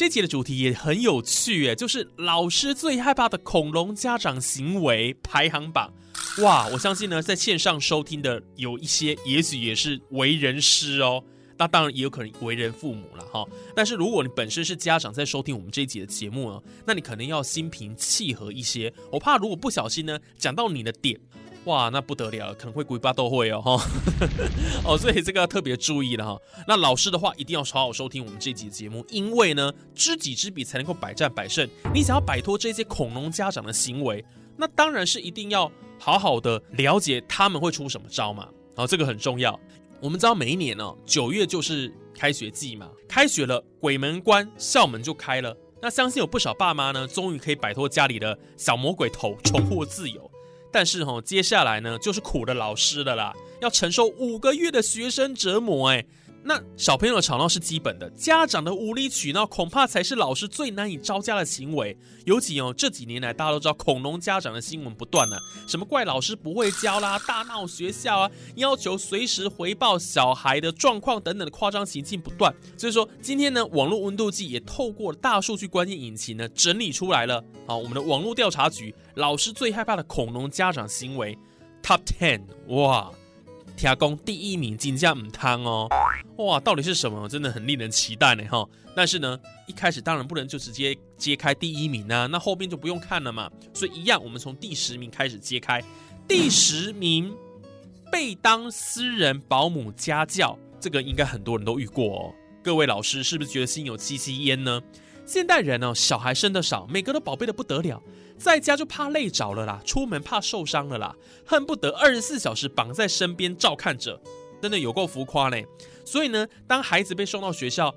这集的主题也很有趣诶，就是老师最害怕的恐龙家长行为排行榜。哇，我相信呢，在线上收听的有一些，也许也是为人师哦。那当然也有可能为人父母了哈。但是如果你本身是家长，在收听我们这一集的节目呢，那你可能要心平气和一些。我怕如果不小心呢，讲到你的点。哇，那不得了，可能会鬼巴都会哦，哈，哦，所以这个要特别注意了哈。那老师的话一定要好好收听我们这集节目，因为呢，知己知彼才能够百战百胜。你想要摆脱这些恐龙家长的行为，那当然是一定要好好的了解他们会出什么招嘛。好，这个很重要。我们知道每一年呢，九月就是开学季嘛，开学了，鬼门关，校门就开了。那相信有不少爸妈呢，终于可以摆脱家里的小魔鬼头，重获自由。但是哈，接下来呢，就是苦的老师的啦，要承受五个月的学生折磨哎。那小朋友的吵闹是基本的，家长的无理取闹恐怕才是老师最难以招架的行为。尤其哦，这几年来大家都知道恐龙家长的新闻不断呢，什么怪老师不会教啦，大闹学校啊，要求随时回报小孩的状况等等的夸张行径不断。所以说，今天呢，网络温度计也透过大数据关键引擎呢整理出来了。好，我们的网络调查局老师最害怕的恐龙家长行为 Top Ten，哇！天公第一名金价唔汤哦，哇，到底是什么？真的很令人期待呢哈。但是呢，一开始当然不能就直接揭开第一名啊，那后面就不用看了嘛。所以一样，我们从第十名开始揭开。第十名被当私人保姆家教，这个应该很多人都遇过哦。各位老师是不是觉得心有戚戚焉呢？现代人呢，小孩生的少，每个都宝贝的不得了。在家就怕累着了啦，出门怕受伤了啦，恨不得二十四小时绑在身边照看着，真的有够浮夸嘞。所以呢，当孩子被送到学校，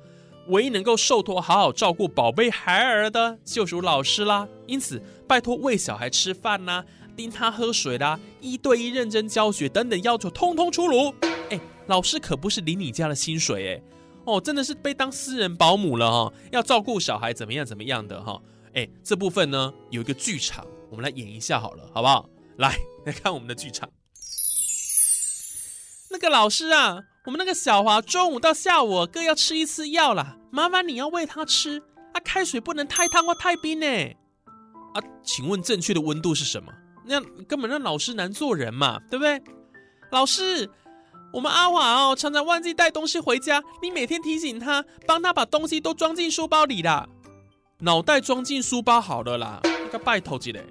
唯一能够受托好好照顾宝贝孩儿的，就属老师啦。因此，拜托喂小孩吃饭啦，盯他喝水啦，一对一认真教学等等要求，通通出炉。哎，老师可不是领你家的薪水哎，哦，真的是被当私人保姆了哈，要照顾小孩怎么样怎么样的哈。哎，这部分呢有一个剧场，我们来演一下好了，好不好？来来看我们的剧场。那个老师啊，我们那个小华中午到下午各要吃一次药啦，麻烦你要喂他吃啊。开水不能太烫或太冰呢。啊，请问正确的温度是什么？那根本让老师难做人嘛，对不对？老师，我们阿华哦常常忘记带东西回家，你每天提醒他，帮他把东西都装进书包里啦。脑袋装进书包好了啦，个拜托几嘞！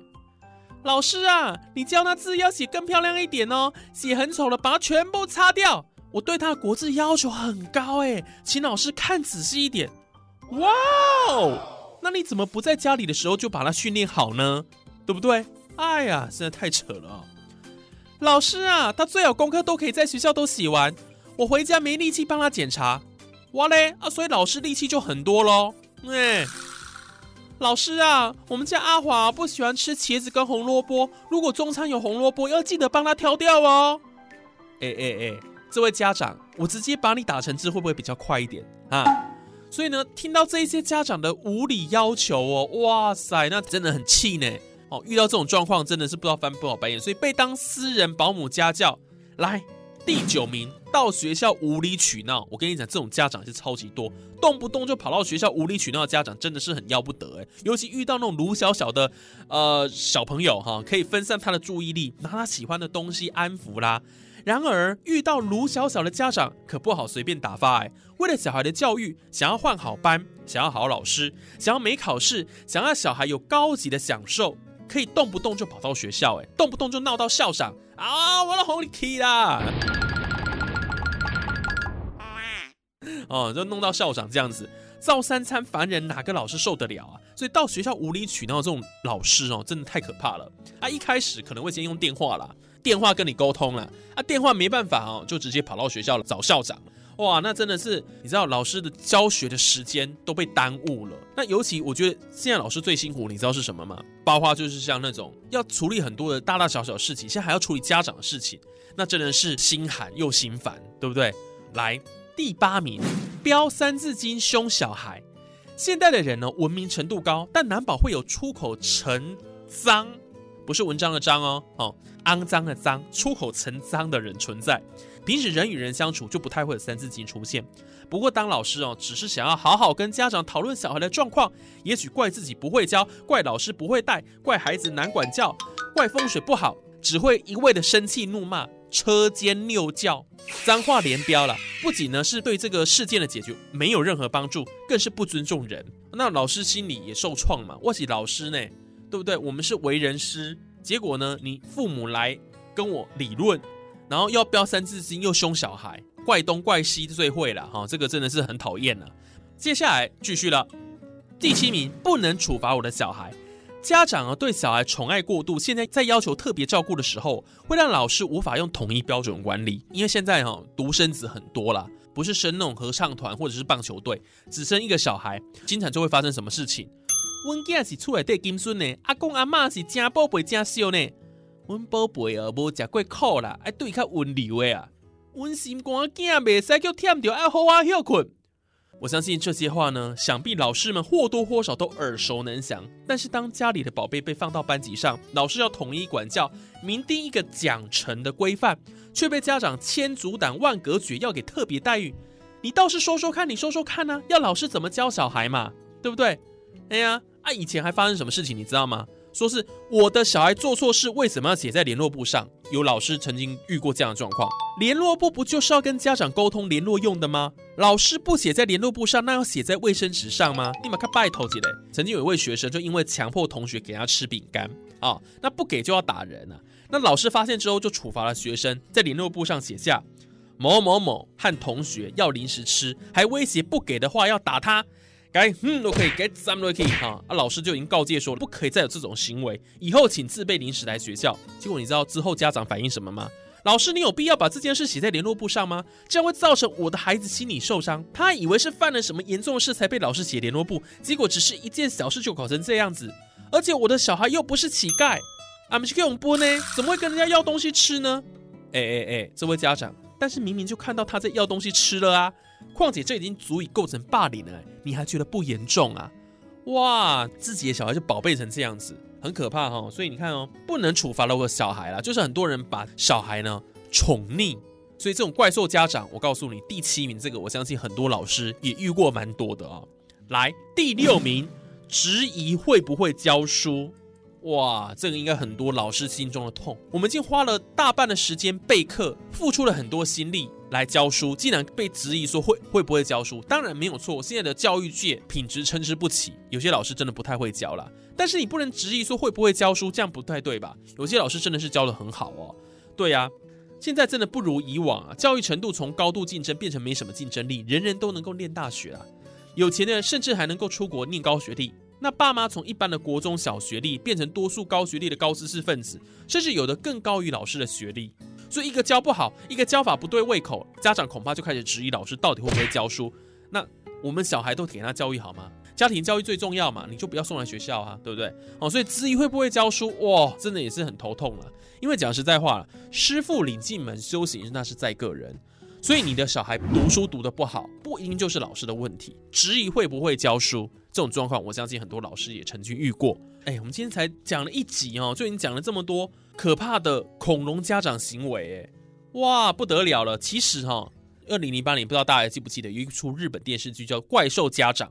老师啊，你教他字要写更漂亮一点哦，写很丑了，把它全部擦掉。我对他的国字要求很高哎，请老师看仔细一点。哇哦，那你怎么不在家里的时候就把他训练好呢？对不对？哎呀，真的太扯了。老师啊，他最好功课都可以在学校都写完，我回家没力气帮他检查。哇嘞啊，所以老师力气就很多喽。哎。老师啊，我们家阿华不喜欢吃茄子跟红萝卜。如果中餐有红萝卜，要记得帮他挑掉哦。哎哎哎，这位家长，我直接把你打成字会不会比较快一点啊？所以呢，听到这一些家长的无理要求哦，哇塞，那真的很气呢。哦，遇到这种状况真的是不知道翻不好白眼，所以被当私人保姆家教来。第九名到学校无理取闹，我跟你讲，这种家长是超级多，动不动就跑到学校无理取闹的家长真的是很要不得哎。尤其遇到那种卢小小的呃小朋友哈，可以分散他的注意力，拿他喜欢的东西安抚啦。然而遇到卢小小的家长可不好随便打发哎。为了小孩的教育，想要换好班，想要好老师，想要没考试，想要小孩有高级的享受。可以动不动就跑到学校，哎，动不动就闹到校长啊！我的红 key 啦，哦，就弄到校长这样子，造三餐烦人，哪个老师受得了啊？所以到学校无理取闹这种老师哦，真的太可怕了。啊，一开始可能会先用电话啦，电话跟你沟通了，啊，电话没办法哦，就直接跑到学校找校长。哇，那真的是你知道，老师的教学的时间都被耽误了。那尤其我觉得现在老师最辛苦，你知道是什么吗？包括就是像那种要处理很多的大大小小事情，现在还要处理家长的事情，那真的是心寒又心烦，对不对？来，第八名，标三字经凶小孩。现代的人呢，文明程度高，但难保会有出口成脏，不是文章的脏哦，哦，肮脏的脏，出口成脏的人存在。平时人与人相处就不太会有三字经出现。不过当老师哦，只是想要好好跟家长讨论小孩的状况，也许怪自己不会教，怪老师不会带，怪孩子难管教，怪风水不好，只会一味的生气怒骂，车间拗叫，脏话连飙了。不仅呢是对这个事件的解决没有任何帮助，更是不尊重人。那老师心里也受创嘛。我是老师呢，对不对？我们是为人师，结果呢，你父母来跟我理论。然后要标三字经，又凶小孩，怪东怪西最会了哈，这个真的是很讨厌了。接下来继续了，第七名不能处罚我的小孩。家长啊对小孩宠爱过度，现在在要求特别照顾的时候，会让老师无法用统一标准管理。因为现在哈独生子很多啦，不是生那种合唱团或者是棒球队，只生一个小孩，经常就会发生什么事情？温囝是出来带金孙呢，阿公阿妈是真宝贝真秀呢。阮宝贝啊，无食过苦啦，爱对较温柔的啊。阮心肝囝袂使叫忝着，爱好好休困。我相信这些话呢，想必老师们或多或少都耳熟能详。但是当家里的宝贝被放到班级上，老师要统一管教，明定一个奖惩的规范，却被家长千阻挡万隔绝，要给特别待遇。你倒是说说看，你说说看呢？要老师怎么教小孩嘛？对不对？哎呀，啊，以前还发生什么事情，你知道吗？说是我的小孩做错事，为什么要写在联络簿上？有老师曾经遇过这样的状况。联络簿不就是要跟家长沟通联络用的吗？老师不写在联络簿上，那要写在卫生纸上吗？你们看拜托起来。曾经有一位学生就因为强迫同学给他吃饼干啊，那不给就要打人啊。那老师发现之后就处罚了学生，在联络簿上写下某某某和同学要零食吃，还威胁不给的话要打他。该嗯都可以，该咱们都可以哈。啊，老师就已经告诫说了，不可以再有这种行为，以后请自备零食来学校。结果你知道之后家长反映什么吗？老师，你有必要把这件事写在联络簿上吗？这样会造成我的孩子心理受伤。他以为是犯了什么严重的事才被老师写联络簿，结果只是一件小事就搞成这样子。而且我的小孩又不是乞丐，俺们去给我们播呢，怎么会跟人家要东西吃呢？哎哎哎，这位家长，但是明明就看到他在要东西吃了啊。况且这已经足以构成霸凌了，你还觉得不严重啊？哇，自己的小孩就宝贝成这样子，很可怕哈。所以你看哦，不能处罚了我的小孩啦，就是很多人把小孩呢宠溺，所以这种怪兽家长，我告诉你，第七名这个，我相信很多老师也遇过蛮多的啊。来，第六名，质疑会不会教书。哇，这个应该很多老师心中的痛。我们已经花了大半的时间备课，付出了很多心力来教书，竟然被质疑说会会不会教书？当然没有错，现在的教育界品质参差不齐，有些老师真的不太会教了。但是你不能质疑说会不会教书，这样不太对吧？有些老师真的是教的很好哦。对呀，现在真的不如以往啊，教育程度从高度竞争变成没什么竞争力，人人都能够念大学啊，有钱的甚至还能够出国念高学历。那爸妈从一般的国中小学历变成多数高学历的高知识分子，甚至有的更高于老师的学历，所以一个教不好，一个教法不对胃口，家长恐怕就开始质疑老师到底会不会教书。那我们小孩都给他教育好吗？家庭教育最重要嘛，你就不要送来学校啊，对不对？哦，所以质疑会不会教书，哇，真的也是很头痛了。因为讲实在话，师傅领进门，修行那是在个人。所以你的小孩读书读得不好，不一定就是老师的问题。质疑会不会教书这种状况，我相信很多老师也曾经遇过。哎，我们今天才讲了一集哦，就已经讲了这么多可怕的恐龙家长行为，哎，哇，不得了了。其实哈，二零零八年不知道大家记不记得有一出日本电视剧叫《怪兽家长》，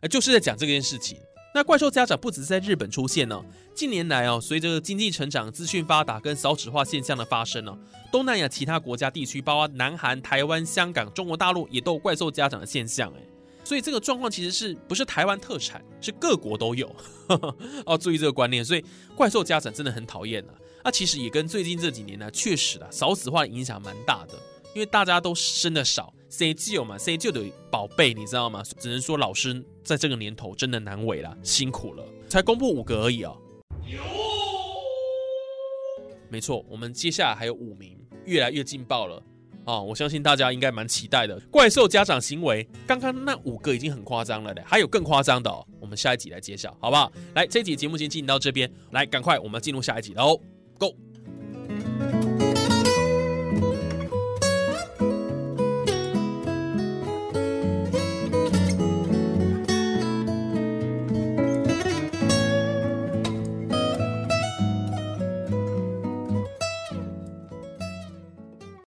哎，就是在讲这件事情。那怪兽家长不只是在日本出现呢，近年来哦，随着经济成长、资讯发达跟少子化现象的发生呢，东南亚其他国家地区，包括南韩、台湾、香港、中国大陆，也都有怪兽家长的现象哎。所以这个状况其实是不是台湾特产，是各国都有 哦。注意这个观念，所以怪兽家长真的很讨厌呐。那其实也跟最近这几年呢，确实啊，少子化影响蛮大的，因为大家都生的少。谁救嘛？谁救的宝贝，你知道吗？只能说老师在这个年头真的难为了，辛苦了。才公布五个而已哦。没错，我们接下来还有五名，越来越劲爆了啊！我相信大家应该蛮期待的。怪兽家长行为，刚刚那五个已经很夸张了的，还有更夸张的哦。我们下一集来揭晓，好不好？来，这集节目先进行到这边，来，赶快我们进入下一集喽。